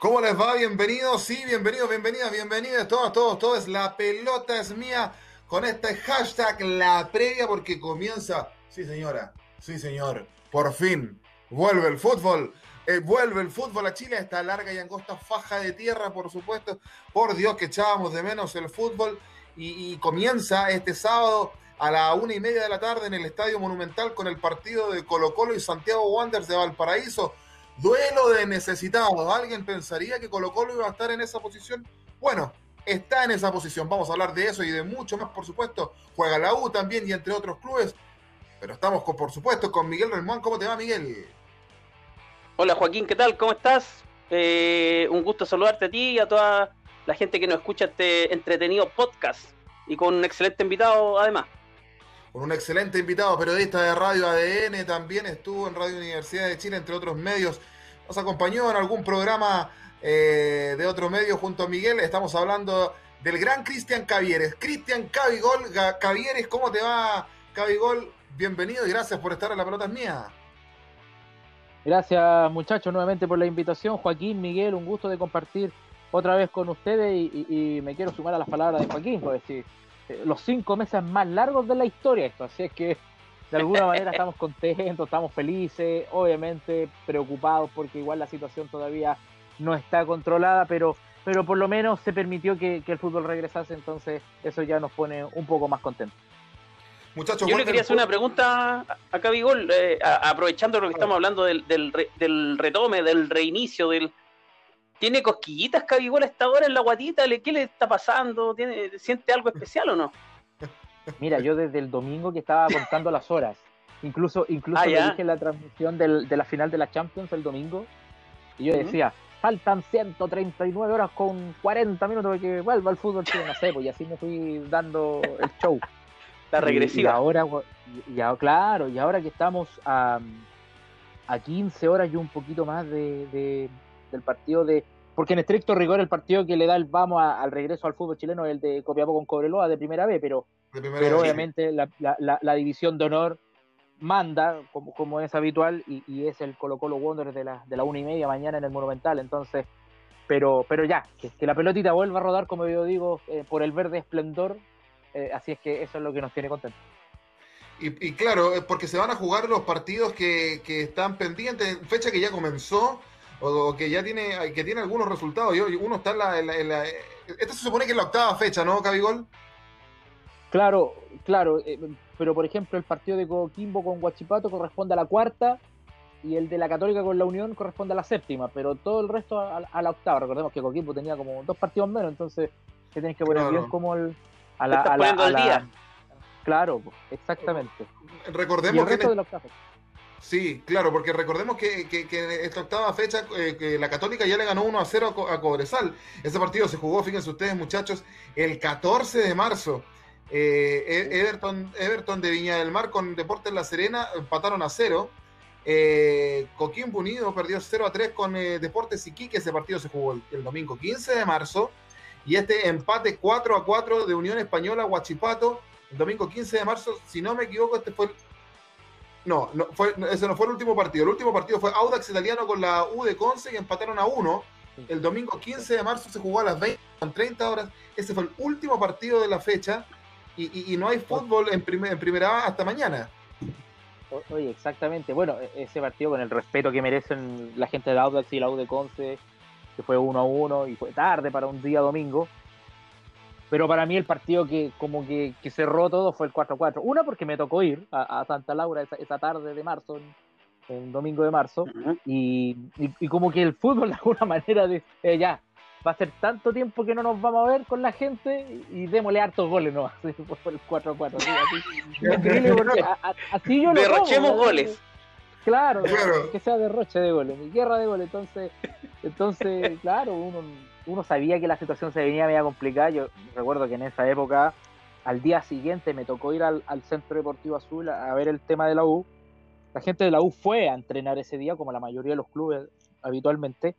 ¿Cómo les va? Bienvenidos, sí, bienvenidos, bienvenidas, bienvenidas, todos, todos, todos. La pelota es mía con este hashtag la previa porque comienza. Sí, señora, sí, señor. Por fin vuelve el fútbol. Eh, vuelve el fútbol a Chile, esta larga y angosta faja de tierra, por supuesto. Por Dios que echábamos de menos el fútbol. Y, y comienza este sábado a la una y media de la tarde en el Estadio Monumental con el partido de Colo Colo y Santiago Wanderers de Valparaíso Duelo de necesitados. ¿Alguien pensaría que Colo Colo iba a estar en esa posición? Bueno, está en esa posición. Vamos a hablar de eso y de mucho más, por supuesto. Juega la U también y entre otros clubes. Pero estamos, con, por supuesto, con Miguel Relmón. ¿Cómo te va, Miguel? Hola, Joaquín, ¿qué tal? ¿Cómo estás? Eh, un gusto saludarte a ti y a toda la gente que nos escucha este entretenido podcast. Y con un excelente invitado, además con un excelente invitado, periodista de Radio ADN, también estuvo en Radio Universidad de Chile, entre otros medios. Nos acompañó en algún programa eh, de otro medio junto a Miguel. Estamos hablando del gran Cristian Cavieres. Cristian Cavigol, Cavieres, ¿cómo te va, Cavigol? Bienvenido y gracias por estar en La Pelota Mía. Gracias, muchachos, nuevamente por la invitación. Joaquín, Miguel, un gusto de compartir otra vez con ustedes y, me quiero sumar a las palabras de Joaquín, pues decir eh, los cinco meses más largos de la historia esto, así es que de alguna manera estamos contentos, estamos felices, obviamente preocupados porque igual la situación todavía no está controlada, pero, pero por lo menos se permitió que, el fútbol regresase, entonces eso ya nos pone un poco más contentos. Muchachos, Yo le quería hacer una pregunta a Cabigol, eh, aprovechando lo que estamos hablando del, del retome, del reinicio, del, ¿Tiene cosquillitas Cabigol esta hora en la guatita? ¿Qué le está pasando? ¿Tiene, ¿Siente algo especial o no? Mira, yo desde el domingo que estaba contando las horas, incluso, incluso ah, dije en la transmisión de la final de la Champions el domingo, y yo decía, faltan 139 horas con 40 minutos para que vuelva el fútbol chileno, no pues y así me fui dando el show. La regresiva. Y, ahora, claro, y ahora que estamos a, a 15 horas y un poquito más de del partido de. Porque en estricto rigor el partido que le da el vamos al regreso al fútbol chileno es el de Copiapó con Cobreloa de primera vez, pero, pero obviamente la, la, división de honor manda, como, como es habitual, y, es el Colo Colo Wanderers de la, de la una y media mañana en el Monumental. Entonces, pero, pero ya, que, la pelotita vuelva a rodar, como yo digo, eh, por el verde esplendor. Eh, así es que eso es lo que nos tiene contentos. Y, y, claro, porque se van a jugar los partidos que, que están pendientes, fecha que ya comenzó, o, que ya tiene, que tiene algunos resultados. Yo, uno está en la, Esto se supone que es la octava fecha, ¿no, Cabigol? Claro, claro. Eh, pero por ejemplo, el partido de Coquimbo con Guachipato corresponde a la cuarta y el de la Católica con la Unión corresponde a la séptima, pero todo el resto a, la octava. Recordemos que Coquimbo tenía como dos partidos menos, entonces se tienes que poner bien como el, a la. A la, Claro, exactamente. Recordemos que. Sí, claro, porque recordemos que, que, esta octava fecha, eh, que la Católica ya le ganó 1 a 0 a, Cobresal. Ese partido se jugó, fíjense ustedes, muchachos, el 14 de marzo. Eh, e, Everton, Everton de Viña del Mar con Deportes La Serena empataron a 0. Eh, Coquimbo Unido perdió 0 a 3 con eh, Deportes Iquique. Ese partido se jugó el, domingo 15 de marzo. Y este empate 4 a 4 de Unión Española Huachipato, el domingo 15 de marzo. Si no me equivoco, este fue el no, no fue, ese no fue el último partido. El último partido fue Audax Italiano con la U de Conce y empataron a uno. El domingo 15 de marzo se jugó a las 20 con 30 horas. Ese fue el último partido de la fecha y, no hay fútbol en, en primera hasta mañana. Oye, exactamente. Bueno, e-, ese partido con el respeto que merecen la gente de Audax y la U de Conce, que fue 1 a 1 y fue tarde para un día domingo. Pero para mí el partido que como que, cerró todo fue el 4-4. Una porque me tocó ir a, Santa Laura esa, tarde de marzo, en, domingo de marzo, y, como que el fútbol de alguna manera de eh, ya, va a ser tanto tiempo que no nos vamos a ver con la gente y démosle hartos goles, ¿no? Así fue el 4-4. Así, yo lo Derrochemos goles. Claro, que sea derroche de goles, guerra de goles. Entonces, entonces claro, uno uno sabía que la situación se venía media complicada. Yo recuerdo que en esa época, al día siguiente, me tocó ir al, Centro Deportivo Azul a, ver el tema de la U. La gente de la U fue a entrenar ese día, como la mayoría de los clubes habitualmente.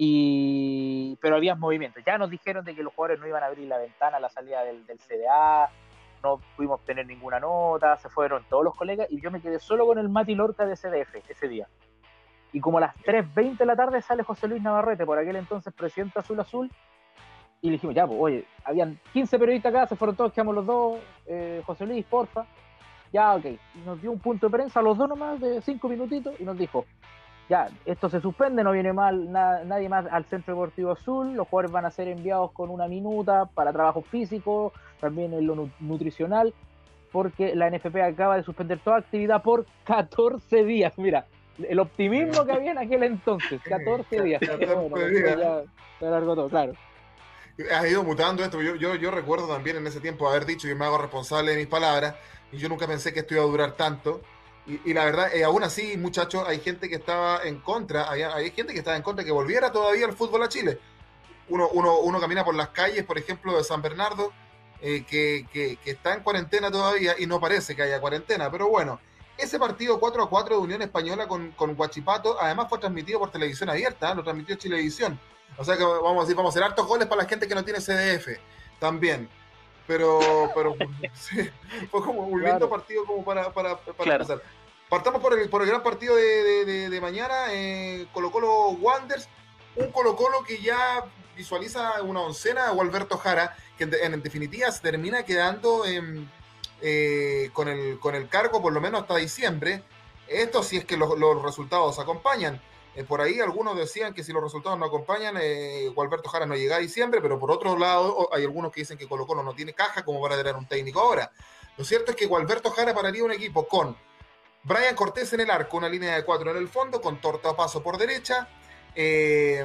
Y, pero había movimientos. Ya nos dijeron de que los jugadores no iban a abrir la ventana a la salida del, CDA, no pudimos tener ninguna nota, se fueron todos los colegas y yo me quedé solo con el Mati Lorca de CDF ese día. Y como a las 3.20 de la tarde sale José Luis Navarrete, por aquel entonces presidente Azul Azul, y le dijimos, ya, pues, oye, habían 15 periodistas acá, se fueron todos, quedamos los dos, eh, José Luis, porfa. Ya, ok. Y nos dio un punto de prensa los dos nomás de 5 minutitos y nos dijo, ya, esto se suspende, no viene mal nadie más al Centro Deportivo Azul, los jugadores van a ser enviados con una minuta para trabajo físico, también en lo nutricional, porque la NFP acaba de suspender toda actividad por 14 días. Mira, el optimismo que había en aquel entonces, 14 días. 14 días. Ya, se alargó todo, claro. Ha ido mutando esto. Yo, yo, yo recuerdo también en ese tiempo haber dicho que me hago responsable de mis palabras y yo nunca pensé que esto iba a durar tanto. Y, la verdad, eh, aún así, muchachos, hay gente que estaba en contra, hay, hay, gente que estaba en contra que volviera todavía el fútbol a Chile. Uno, uno, uno camina por las calles, por ejemplo, de San Bernardo, eh, que, que, está en cuarentena todavía y no parece que haya cuarentena, pero bueno, ese partido 4 a 4 de Unión Española con, con Guachipato, además fue transmitido por televisión abierta, ¿eh? lo transmitió Chilevisión. O sea que vamos a decir, vamos a hacer hartos goles para la gente que no tiene CDF también. Pero, pero fue como un lindo partido como para, para, para Partamos por el, por el gran partido de, de, mañana, eh, Colo Colo Wanders, un Colo Colo que ya visualiza una oncena o Alberto Jara, que en, definitiva se termina quedando eh, con, el, con el cargo por lo menos hasta diciembre. Esto si es que los, resultados acompañan. Eh, por ahí algunos decían que si los resultados no acompañan, eh, Jara no llega a diciembre, pero por otro lado hay algunos que dicen que Colo Colo no tiene caja como para tener un técnico ahora. Lo cierto es que Gualberto Jara pararía un equipo con Brian Cortés en el arco, una línea de cuatro en el fondo, con Torta Paso por derecha. Eh,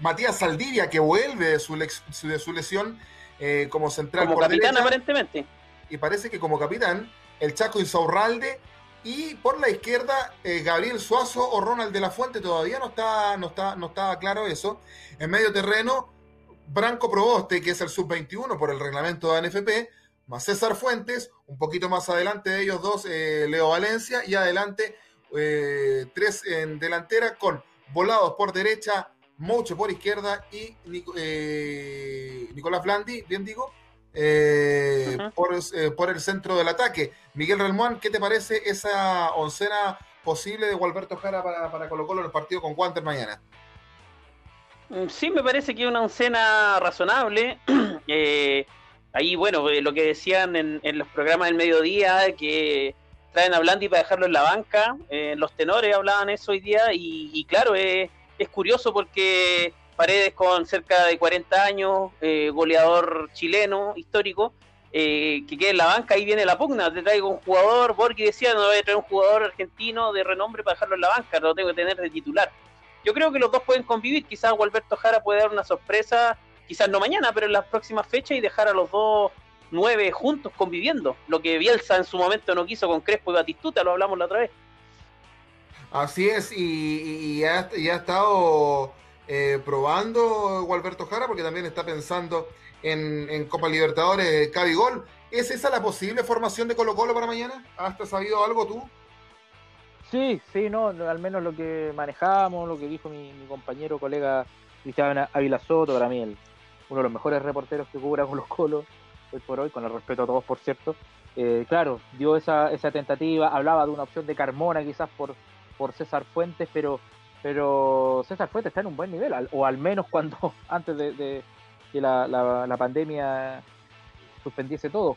Matías Saldivia, que vuelve de su, de su lesión eh, como central como capitán, aparentemente. Y parece que como capitán, el Chaco Insaurralde. Y por la izquierda, eh, Gabriel Suazo o Ronald de la Fuente, todavía no está, no está, no está claro eso. En medio terreno, Branco Proboste, que es el sub-21 por el reglamento de ANFP, más César Fuentes, un poquito más adelante de ellos dos, eh, Leo Valencia, y adelante eh, tres en delantera con Volados por derecha, Mocho por izquierda y eh, Nicolás Blandi, bien digo, por, el centro del ataque. Miguel Relmuán, ¿qué te parece esa oncena posible de Gualberto Jara para, para Colo Colo en el partido con Guanter mañana? Mm, sí, me parece que es una oncena razonable. Ahí, bueno, eh, lo que decían en, los programas del mediodía, que traen a Blandi para dejarlo en la banca, eh, los tenores hablaban eso hoy día, y, claro, es, curioso porque Paredes con cerca de 40 años, eh, goleador chileno, histórico, que quede en la banca, ahí viene la pugna, te traigo un jugador, Borghi decía, no voy a traer un jugador argentino de renombre para dejarlo en la banca, lo tengo que tener de titular. Yo creo que los dos pueden convivir, quizás Gualberto Jara puede dar una sorpresa quizás no mañana, pero en las próximas fechas y dejar a los dos nueve juntos conviviendo. Lo que Bielsa en su momento no quiso con Crespo y Batistuta, lo hablamos la otra vez. Así es, y, ha, estado eh, probando Gualberto Jara porque también está pensando en, Copa Libertadores Cabigol. ¿Es esa la posible formación de Colo Colo para mañana? ¿Has sabido algo tú? Sí, sí, no, al menos lo que manejamos, lo que dijo mi, mi compañero, colega Cristian Ávila Soto, para mí el, uno de los mejores reporteros que cubra con los colos, hoy por hoy, con el respeto a todos, por cierto. Eh, claro, dio esa, esa tentativa, hablaba de una opción de Carmona quizás por, por César Fuentes, pero, pero César Fuentes está en un buen nivel, o al menos cuando antes de, que la, la, pandemia suspendiese todo.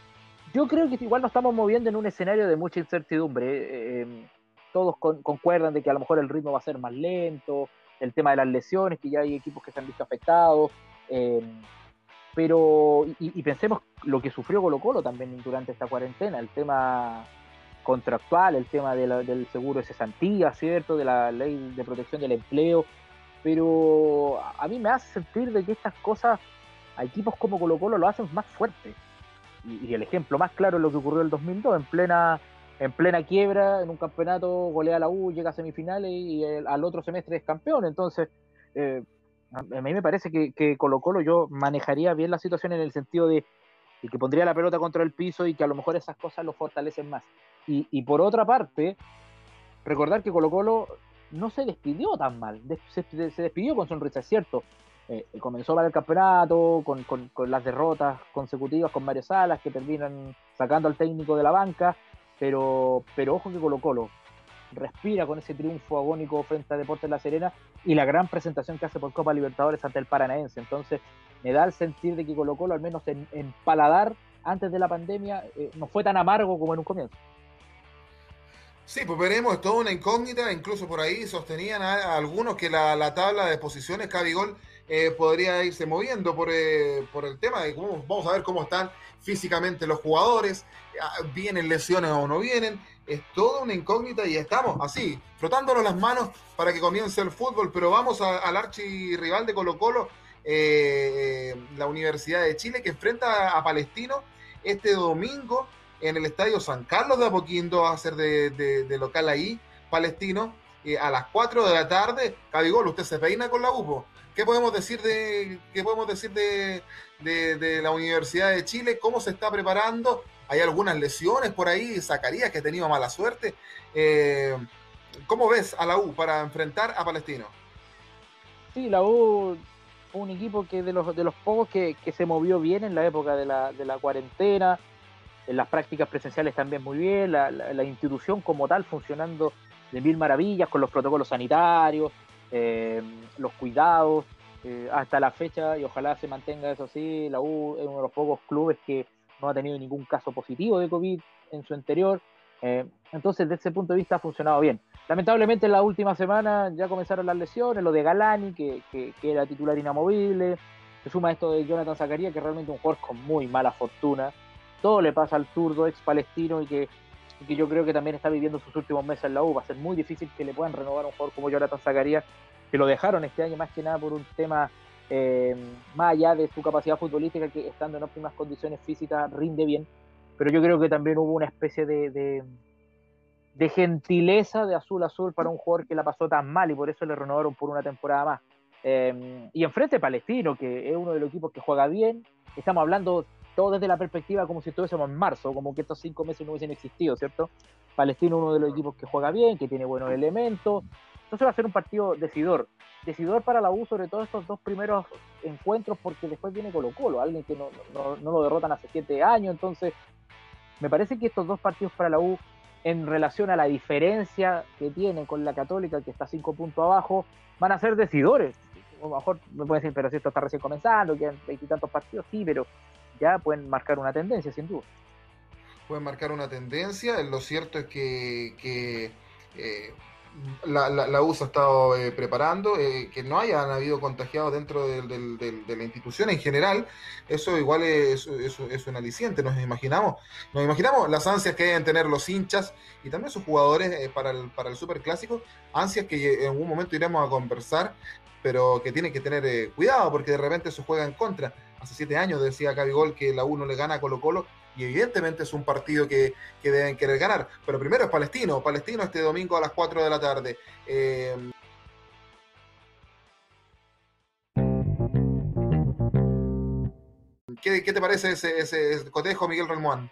Yo creo que igual nos estamos moviendo en un escenario de mucha incertidumbre. Eh, em, todos concuerdan de que a lo mejor el ritmo va a ser más lento, el tema de las lesiones, que ya hay equipos que se han visto afectados, eh, pero, y, pensemos lo que sufrió Colo Colo también durante esta cuarentena, el tema contractual, el tema del seguro de cesantía, ¿cierto? De la ley de protección del empleo, pero a mí me hace sentir de que estas cosas a equipos como Colo Colo lo hacen más fuerte. Y, el ejemplo más claro es lo que ocurrió en el 2002, en plena en plena quiebra, en un campeonato, golea la U, llega a semifinales y al otro semestre es campeón. Entonces, eh, a mí me parece que, Colo Colo yo manejaría bien la situación en el sentido de, que pondría la pelota contra el piso y que a lo mejor esas cosas lo fortalecen más. Y, por otra parte, recordar que Colo Colo no se despidió tan mal, se, despidió con sonrisa, es cierto. Eh, comenzó mal el campeonato, con, con, las derrotas consecutivas con Mario Salas, que terminan sacando al técnico de la banca, pero, pero ojo que Colo Colo respira con ese triunfo agónico frente a Deportes La Serena y la gran presentación que hace por Copa Libertadores ante el Paranaense. Entonces, me da el sentir de que Colo Colo, al menos en, paladar, antes de la pandemia, eh, no fue tan amargo como en un comienzo. Sí, pues veremos, es toda una incógnita, incluso por ahí sostenían a, algunos que la, tabla de posiciones Cabigol eh, podría irse moviendo por, eh, por el tema de cómo vamos a ver cómo están físicamente los jugadores, ah, vienen lesiones o no vienen, es toda una incógnita y estamos así, frotándonos las manos para que comience el fútbol, pero vamos al archirrival de Colo Colo, eh, eh, la Universidad de Chile, que enfrenta a Palestino este domingo en el Estadio San Carlos de Apoquindo, va a ser de, local ahí, Palestino, eh, a las 4 de la tarde. Cabigol, usted se peina con la UPO. ¿Qué podemos decir de, qué podemos decir de, de la Universidad de Chile? ¿Cómo se está preparando? Hay algunas lesiones por ahí, Zacarías que ha tenido mala suerte. Eh, ¿Cómo ves a la U para enfrentar a Palestino? Sí, la U fue un equipo que de los, de los pocos que, se movió bien en la época de la, de la cuarentena, en las prácticas presenciales también muy bien, la, institución como tal funcionando de mil maravillas con los protocolos sanitarios, eh, los cuidados, eh, hasta la fecha y ojalá se mantenga eso así, la U es uno de los pocos clubes que no ha tenido ningún caso positivo de COVID en su interior. Eh, entonces, desde ese punto de vista ha funcionado bien. Lamentablemente, en la última semana ya comenzaron las lesiones, lo de Galani, que, que, era titular inamovible. Se suma esto de Jonathan Zacarías, que es realmente un jugador con muy mala fortuna. Todo le pasa al zurdo ex palestino y que, que yo creo que también está viviendo sus últimos meses en la U. Va a ser muy difícil que le puedan renovar a un jugador como Jonathan Zacarías, que lo dejaron este año más que nada por un tema eh, más allá de su capacidad futbolística, que estando en óptimas condiciones físicas rinde bien, pero yo creo que también hubo una especie de, de, gentileza de azul azul para un jugador que la pasó tan mal y por eso le renovaron por una temporada más. Eh, y enfrente Palestino, que es uno de los equipos que juega bien, estamos hablando todo desde la perspectiva como si estuviésemos en marzo, como que estos cinco meses no hubiesen existido, ¿cierto? Palestino uno de los equipos que juega bien, que tiene buenos elementos, entonces va a ser un partido decidor. Decidor para la U, sobre todo estos dos primeros encuentros, porque después viene Colo Colo, alguien que no, lo derrotan hace siete años. Entonces, me parece que estos dos partidos para la U, en relación a la diferencia que tienen con la Católica, que está cinco puntos abajo, van a ser decidores. Lo mejor me pueden decir, pero si esto está recién comenzando, quedan veintitantos partidos, sí, pero ya pueden marcar una tendencia, sin duda. Pueden marcar una tendencia. Lo cierto es que, eh, la, la, ha estado eh, preparando, eh, que no hayan habido contagiados dentro de la institución en general, eso igual es, es, un aliciente, nos imaginamos, nos imaginamos las ansias que deben tener los hinchas y también sus jugadores eh, para el, para el Super Clásico, ansias que en algún momento iremos a conversar, pero que tienen que tener cuidado porque de repente eso juega en contra. Hace siete años decía Gol que la U no le gana a Colo Colo y evidentemente es un partido que, deben querer ganar. Pero primero es Palestino, Palestino este domingo a las 4 de la tarde. Eh, ¿qué, te parece ese, cotejo, Miguel Ramón?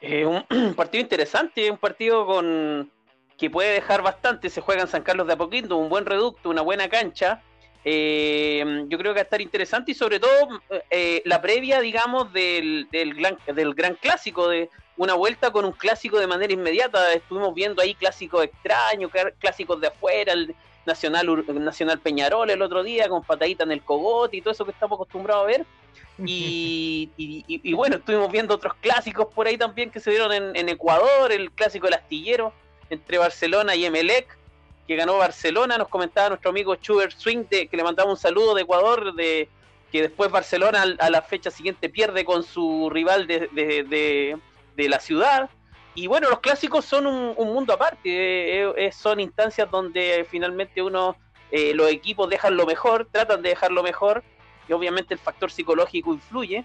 Eh, un partido interesante, un partido con que puede dejar bastante. Se juega en San Carlos de Apoquindo, un buen reducto, una buena cancha. Eh, yo creo que va a estar interesante y sobre todo eh, la previa, digamos, del, del, gran, del gran clásico, de una vuelta con un clásico de manera inmediata. Estuvimos viendo ahí clásicos extraños, clásicos de afuera, el Nacional, Nacional Peñarol el otro día con patadita en el cogote y todo eso que estamos acostumbrados a ver. Y, y, bueno, estuvimos viendo otros clásicos por ahí también que se dieron en, en Ecuador, el clásico del astillero entre Barcelona y Emelec que ganó Barcelona, nos comentaba nuestro amigo Schubert Swing, de, que le mandaba un saludo de Ecuador, de que después Barcelona a la fecha siguiente pierde con su rival de, la ciudad. Y bueno, los clásicos son un, mundo aparte, eh, eh, son instancias donde finalmente uno, eh, los equipos dejan lo mejor, tratan de dejar lo mejor, y obviamente el factor psicológico influye.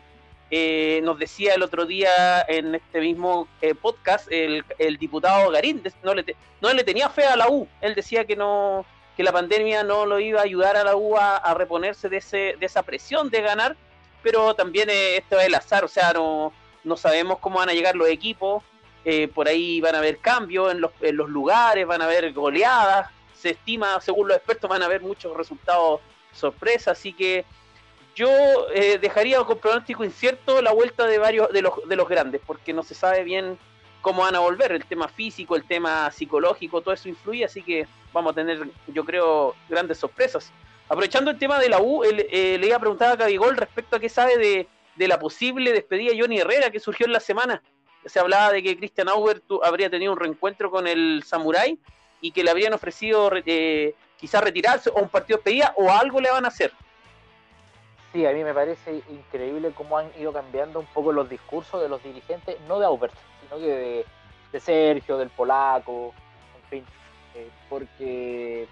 Eh, nos decía el otro día en este mismo eh, podcast el, diputado Garín, no le, no le tenía fe a la U, él decía que no, que la pandemia no lo iba a ayudar a la U a, reponerse de, ese, de esa presión de ganar, pero también eh, esto es el azar, o sea, no, no sabemos cómo van a llegar los equipos, eh, por ahí van a haber cambios en los, en los lugares, van a haber goleadas, se estima, según los expertos, van a haber muchos resultados sorpresa, así que yo eh, dejaría con pronóstico incierto la vuelta de varios de los, de los grandes, porque no se sabe bien cómo van a volver, el tema físico, el tema psicológico, todo eso influye, así que vamos a tener, yo creo, grandes sorpresas. Aprovechando el tema de la U, eh, le iba a preguntar a Cabigol respecto a qué sabe de, la posible despedida de Johnny Herrera que surgió en la semana. Se hablaba de que Christian Auer habría tenido un reencuentro con el Samurai y que le habrían ofrecido eh, quizás retirarse o un partido de despedida o algo le van a hacer. Sí, a mí me parece increíble cómo han ido cambiando un poco los discursos de los dirigentes, no de Aubert, sino que de Sergio, del polaco, en fin, eh, porque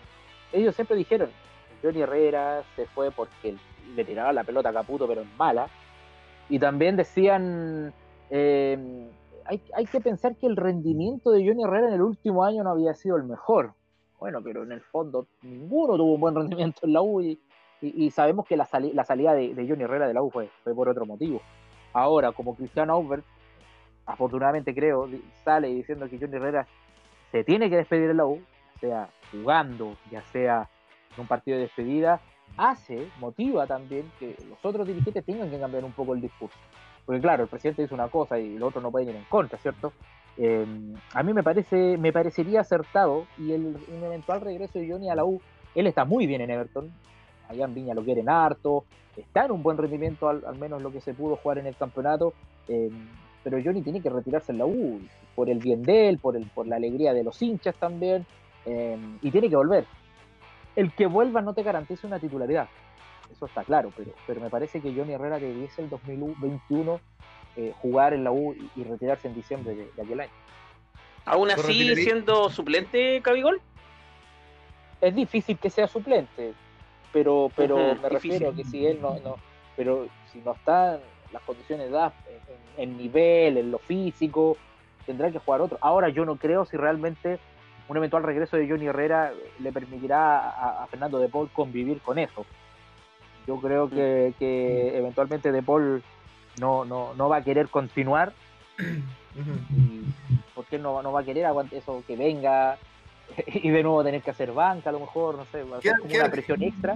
ellos siempre dijeron, Johnny Herrera se fue porque le tiraba la pelota a Caputo, pero en mala. Y también decían, eh, hay, hay, que pensar que el rendimiento de Johnny Herrera en el último año no había sido el mejor. Bueno, pero en el fondo ninguno tuvo un buen rendimiento en la U y, sabemos que la, la salida de, Johnny Herrera de la U fue, fue por otro motivo. Ahora, como Cristiano Aubert, afortunadamente creo, sale diciendo que Johnny Herrera se tiene que despedir de la U, sea jugando, ya sea en un partido de despedida, hace, motiva también que los otros dirigentes tengan que cambiar un poco el discurso. Porque claro, el presidente dice una cosa y los otros no pueden ir en contra, ¿cierto? Eh, a mí me parece, me parecería acertado y el, un eventual regreso de Johnny a la U, él está muy bien en Everton, allá en Viña lo quieren harto, está en un buen rendimiento, al, menos lo que se pudo jugar en el campeonato, eh, pero Johnny tiene que retirarse en la U, por el bien de él, por, el, por la alegría de los hinchas también, eh, y tiene que volver. El que vuelva no te garantiza una titularidad, eso está claro, pero, pero me parece que Johnny Herrera debiese el 2021 eh, jugar en la U y, retirarse en diciembre de, aquel año. ¿Aún así siendo suplente, Cabigol? Es difícil que sea suplente, pero pero me refiero a que si él no, no pero si no está las condiciones de en, nivel, en lo físico, tendrá que jugar otro. Ahora yo no creo si realmente un eventual regreso de Johnny Herrera le permitirá a, Fernando de Paul convivir con eso. Yo creo que, que eventualmente de Paul no, no, no va a querer continuar. porque no, no va a querer aguante eso que venga y de nuevo tener que hacer banca a lo mejor, no sé, va a ser como una presión extra.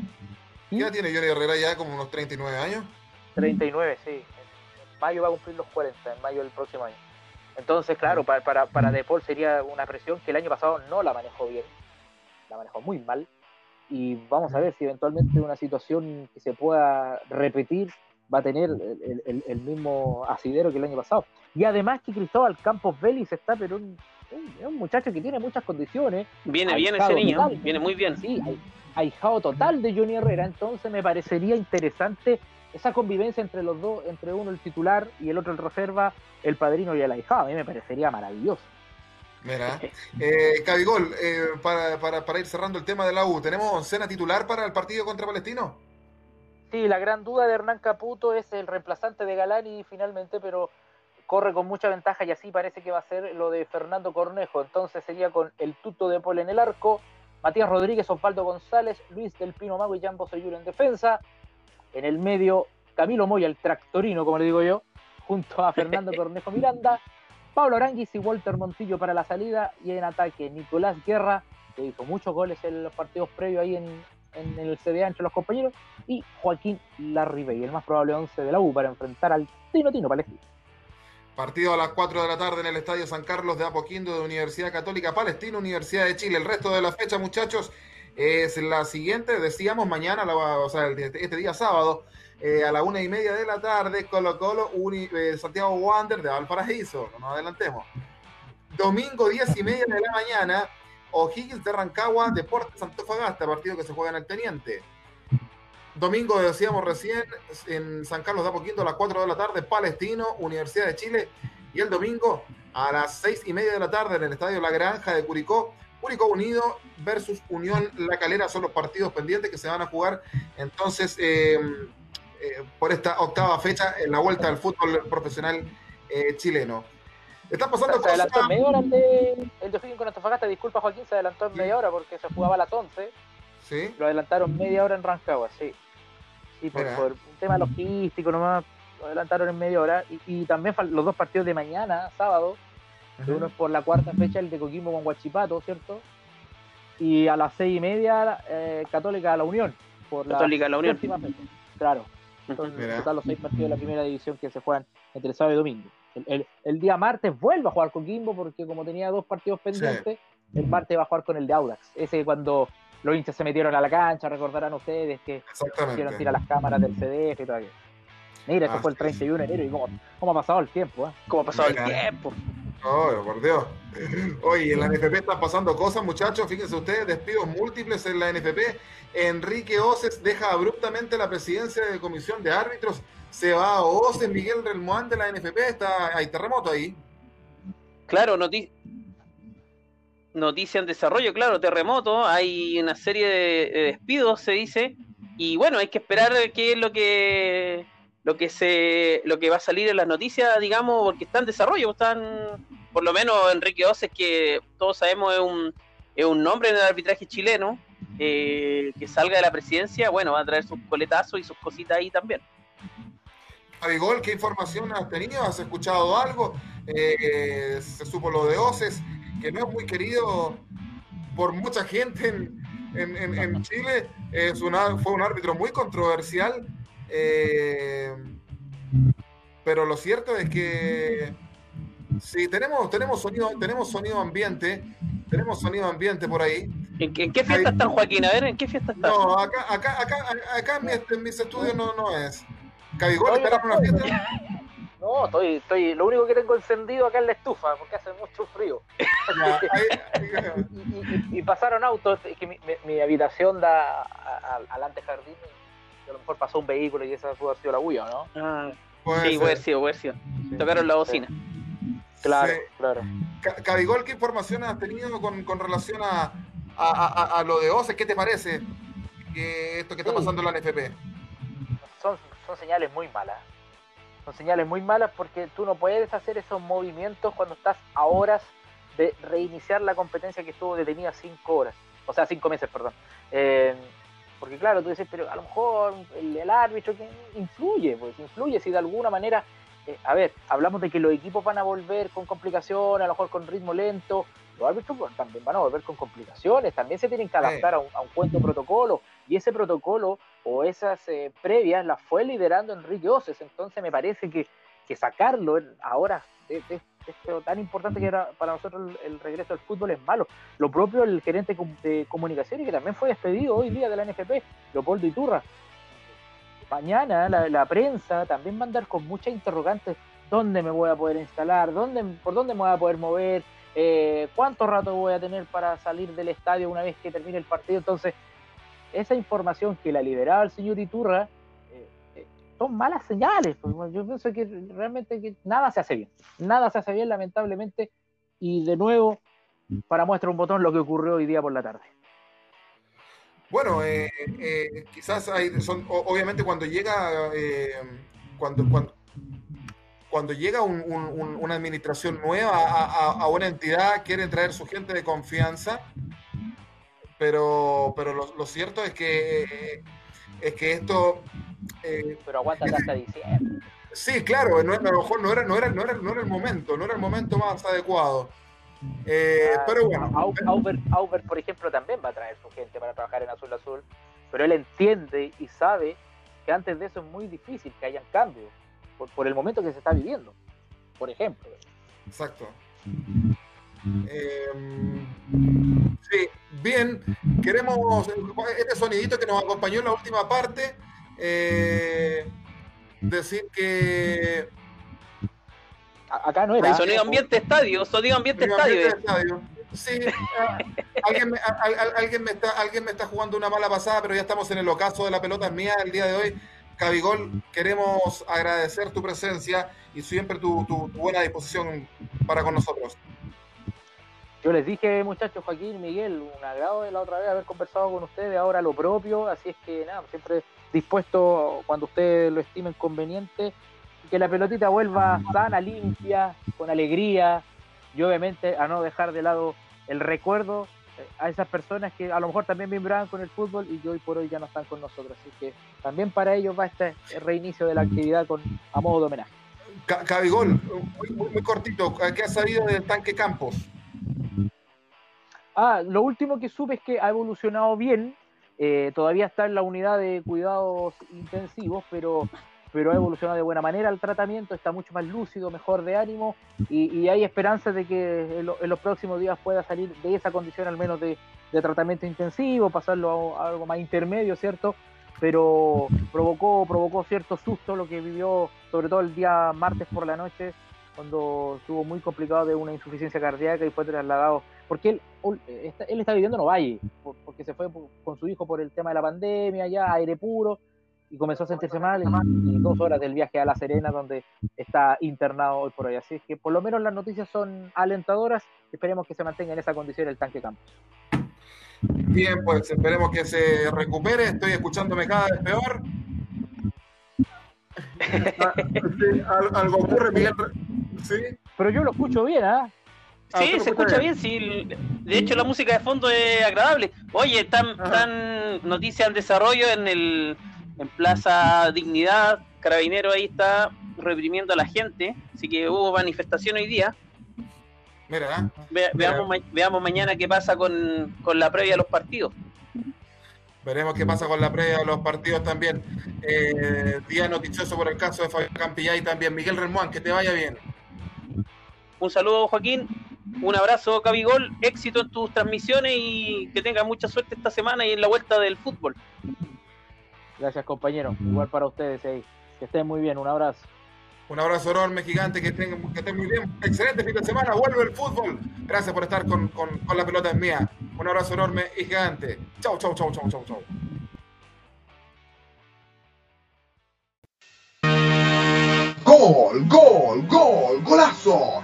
¿Qué edad tiene Johnny Herrera ya? ¿Como unos 39 años? 39, sí. En mayo va a cumplir los 40, en mayo del próximo año. Entonces, claro, para, para, para De Paul sería una presión que el año pasado no la manejó bien, la manejó muy mal. Y vamos a ver si eventualmente una situación que se pueda repetir va a tener el, mismo asidero que el año pasado. Y además que Cristóbal Campos Vélez está, pero un, un, muchacho que tiene muchas condiciones. Viene bien ese niño, viene muy bien. Sí, ahijado total de Johnny Herrera, entonces me parecería interesante esa convivencia entre los dos, entre uno el titular y el otro el reserva, el padrino y el ahijado, a mí me parecería maravilloso. Mira, eh, Cabigol, eh, para, para, para, ir cerrando el tema de la U, ¿tenemos oncena titular para el partido contra Palestino? Sí, la gran duda de Hernán Caputo es el reemplazante de Galani finalmente, pero corre con mucha ventaja y así parece que va a ser lo de Fernando Cornejo. Entonces sería con el tuto de Pol en el arco, Matías Rodríguez, Osvaldo González, Luis del Pino Mago y Jan Bosellur en defensa. En el medio, Camilo Moya, el tractorino, como le digo yo, junto a Fernando Cornejo Miranda, Pablo Aranguis y Walter Montillo para la salida. Y en ataque, Nicolás Guerra, que hizo muchos goles en los partidos previos ahí en, el CDA entre los compañeros. Y Joaquín Larribey, el más probable 11 de la U, para enfrentar al Tino Tino Palestino. Partido a las 4 de la tarde en el Estadio San Carlos de Apoquindo de Universidad Católica Palestina, Universidad de Chile. El resto de la fecha, muchachos, es la siguiente. Decíamos mañana, o sea, este día sábado, eh, a la una y media de la tarde, Colo Colo, eh, Santiago Wander de Valparaíso. No nos adelantemos. Domingo, 10 y media de la mañana, O'Higgins de Rancagua, Deportes Antofagasta, partido que se juega en el Teniente. Domingo, decíamos recién, en San Carlos de Apoquindo a las 4 de la tarde, Palestino, Universidad de Chile. Y el domingo a las 6 y media de la tarde en el Estadio La Granja de Curicó, Curicó Unido versus Unión La Calera son los partidos pendientes que se van a jugar entonces em, eh, por esta octava fecha en la vuelta al fútbol profesional eh, chileno. Está pasando se adelantó media hora el de, el de con Antofagasta, disculpa Joaquín, se adelantó en media hora porque se jugaba a las 11 ¿Sí? Lo adelantaron media hora en Rancagua, sí. Sí, por, un tema logístico nomás, lo adelantaron en media hora. Y, también los dos partidos de mañana, sábado, uno es por la cuarta fecha, el de Coquimbo con Guachipato, ¿cierto? Y a las seis y media, eh, Católica a la Unión. Por Católica a la Unión. Claro. Entonces, total, los seis partidos de la primera división que se juegan entre sábado y domingo. El, día martes vuelve a jugar Coquimbo porque como tenía dos partidos pendientes, el martes va a jugar con el de Audax. Ese cuando los hinchas se metieron a la cancha, recordarán ustedes que hicieron tirar las cámaras del CDF y todo aquello. Mira, eso fue el 31 de enero y cómo, ha pasado el tiempo, ¿eh? ¿Cómo ha pasado el tiempo? Oh, por Dios. Oye, en la NFP están pasando cosas, muchachos. Fíjense ustedes, despidos múltiples en la NFP. Enrique Oces deja abruptamente la presidencia de comisión de árbitros. Se va a Oces, Miguel Relmoán de la NFP. Está, hay terremoto ahí. Claro, noticia noticia en desarrollo, claro, terremoto, hay una serie de despidos, se dice, y bueno, hay que esperar qué es lo que lo que se lo que va a salir en las noticias, digamos, porque está en desarrollo, están por lo menos Enrique Oces, que todos sabemos es un, es un nombre en el arbitraje chileno, eh, que salga de la presidencia, bueno, va a traer sus coletazos y sus cositas ahí también. Abigol, ¿qué información has tenido? ¿Has escuchado algo? Eh, se supo lo de Oces, que no es muy querido por mucha gente en, Chile. Es una, fue un árbitro muy controversial. Eh, pero lo cierto es que sí, tenemos, tenemos, sonido, tenemos sonido ambiente. Tenemos sonido ambiente por ahí. ¿En qué, fiesta están, Joaquín? A ver, ¿en qué fiesta están? No, acá, acá, acá, acá en, mis estudios no, no es. Cabigol, ¿esperamos una fiesta? No, estoy, estoy, lo único que tengo encendido acá es la estufa, porque hace mucho frío. y, pasaron autos, es que mi, habitación da al, antejardín, y a lo mejor pasó un vehículo y esa pudo haber sido la bulla, ¿no? Ah, sí, puede ser, puede ser. Tocaron la bocina. Claro, claro. Cabigol, ¿qué información has tenido con, con relación a, a, a, lo de OCE? ¿Qué te parece que esto que está pasando en la NFP? Son, son señales muy malas son señales muy malas porque tú no puedes hacer esos movimientos cuando estás a horas de reiniciar la competencia que estuvo detenida cinco horas, o sea, cinco meses, perdón. Eh, porque claro, tú dices, pero a lo mejor el, árbitro que influye, pues influye si de alguna manera, eh, a ver, hablamos de que los equipos van a volver con complicaciones, a lo mejor con ritmo lento, los árbitros pues, también van a volver con complicaciones, también se tienen que adaptar a un, a un cuento protocolo, y ese protocolo o esas eh, previas las fue liderando Enrique Oces, entonces me parece que, que sacarlo ahora de, esto tan importante que era para nosotros el, regreso al fútbol es malo. Lo propio el gerente de comunicación y que también fue despedido hoy día de la NFP, Leopoldo Iturra. Mañana la, prensa también va a andar con muchas interrogantes. ¿Dónde me voy a poder instalar? ¿Dónde, ¿Por dónde me voy a poder mover? Eh, ¿Cuánto rato voy a tener para salir del estadio una vez que termine el partido? Entonces, esa información que la liberaba el señor Iturra eh, eh, son malas señales. Pues, yo pienso que realmente que nada se hace bien. Nada se hace bien, lamentablemente. Y de nuevo, para muestra un botón lo que ocurrió hoy día por la tarde. Bueno, eh, quizás hay, son, obviamente cuando llega, cuando, cuando, llega una administración nueva a, a, una entidad, quieren traer su gente de confianza pero, pero lo, cierto es que, es que esto... Eh, pero aguanta hasta diciembre. Sí, claro, no, a lo mejor no era, no, era, no, era, no era el momento, no era el momento más adecuado. Eh, pero bueno. Auber, por ejemplo, también va a traer su gente para trabajar en Azul Azul, pero él entiende y sabe que antes de eso es muy difícil que hayan cambios, por, por el momento que se está viviendo, por ejemplo. Exacto. Eh, sí, bien, queremos este sonidito que nos acompañó en la última parte. Eh, decir que. Acá no era. Sonido ambiente estadio, sonido ambiente, estadio. Sí, alguien, me, alguien, me está, alguien me está jugando una mala pasada, pero ya estamos en el ocaso de la pelota mía el día de hoy. Cabigol, queremos agradecer tu presencia y siempre tu buena disposición para con nosotros. Yo les dije, muchachos, Joaquín, Miguel, un agrado de la otra vez haber conversado con ustedes, ahora lo propio, así es que nada, siempre dispuesto cuando ustedes lo estimen conveniente, que la pelotita vuelva sana, limpia, con alegría, y obviamente a no dejar de lado el recuerdo a esas personas que a lo mejor también vibraban con el fútbol y que hoy por hoy ya no están con nosotros. Así que también para ellos va este reinicio de la actividad con, a modo de homenaje. Cabigol, muy, muy, cortito, ¿qué ha sabido del tanque Campos? Ah, lo último que supe es que ha evolucionado bien, eh, todavía está en la unidad de cuidados intensivos, pero pero ha evolucionado de buena manera el tratamiento, está mucho más lúcido, mejor de ánimo y, hay esperanzas de que en, los próximos días pueda salir de esa condición al menos de, tratamiento intensivo, pasarlo a, algo más intermedio, ¿cierto? Pero provocó, provocó cierto susto lo que vivió sobre todo el día martes por la noche, cuando estuvo muy complicado de una insuficiencia cardíaca y fue trasladado, porque él, él está viviendo en Ovalle, porque se fue con su hijo por el tema de la pandemia, ya aire puro, y comenzó a sentirse mal y dos horas del viaje a La Serena donde está internado hoy por hoy. Así es que por lo menos las noticias son alentadoras. Esperemos que se mantenga en esa condición el tanque Campos. Bien, pues esperemos que se recupere. Estoy escuchándome cada vez peor. algo ocurre, Miguel. ¿Sí? Pero yo lo escucho bien, ¿ah? Ah, se escucha bien. sí. De hecho, la música de fondo es agradable. Oye, están, están noticias en desarrollo en el en Plaza Dignidad, Carabinero ahí está reprimiendo a la gente, así que hubo manifestación hoy día. Mira, veamos, mañana qué pasa con, la previa de los partidos. Veremos qué pasa con la previa de los partidos también. Eh, día noticioso por el caso de Fabián Campillay también. Miguel Remuán, que te vaya bien. Un saludo, Joaquín. Un abrazo, Cabigol. Éxito en tus transmisiones y que tengas mucha suerte esta semana y en la vuelta del fútbol. Gracias, compañero. Igual para ustedes ahí. Que estén muy bien. Un abrazo. Un abrazo enorme, gigante, que estén, que estén muy bien. Excelente fin de semana, vuelve el fútbol. Gracias por estar con, con, con la pelota es mía. Un abrazo enorme y gigante. Chau, chau, chau, chau, chau, chau. Gol, gol, gol, golazo.